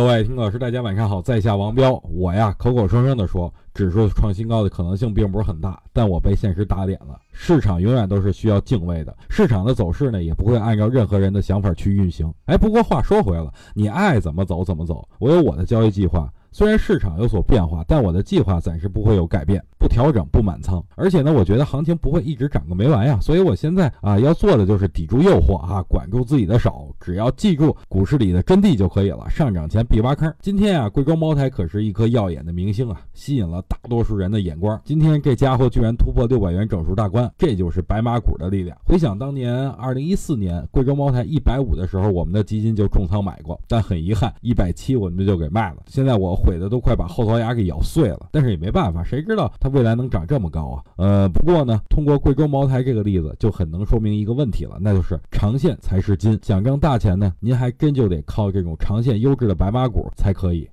各位听老师，大家晚上好，在下王彪，我呀口口声声的说指数创新高的可能性并不是很大，但我被现实打脸了。市场永远都是需要敬畏的，市场的走势呢也不会按照任何人的想法去运行。哎，不过话说回来了，你爱怎么走怎么走，我有我的交易计划。虽然市场有所变化，但我的计划暂时不会有改变，不调整，不满仓。而且呢，我觉得行情不会一直涨个没完呀。所以我现在啊要做的就是抵住诱惑啊，管住自己的手，只要记住股市里的真谛就可以了。上涨前必挖坑。今天啊，贵州茅台可是一颗耀眼的明星啊，吸引了大多数人的眼光。今天这家伙居然突破六百元整数大关，这就是白马股的力量。回想当年二零一四年贵州茅台一百五的时候，我们的基金就重仓买过，但很遗憾，一百七我们就给卖了。现在我。毁的都快把后槽牙给咬碎了，但是也没办法，谁知道它未来能涨这么高啊？呃，不过呢，通过贵州茅台这个例子，就很能说明一个问题了，那就是长线才是金。想挣大大钱呢，您还真就得靠这种长线优质的白马股才可以。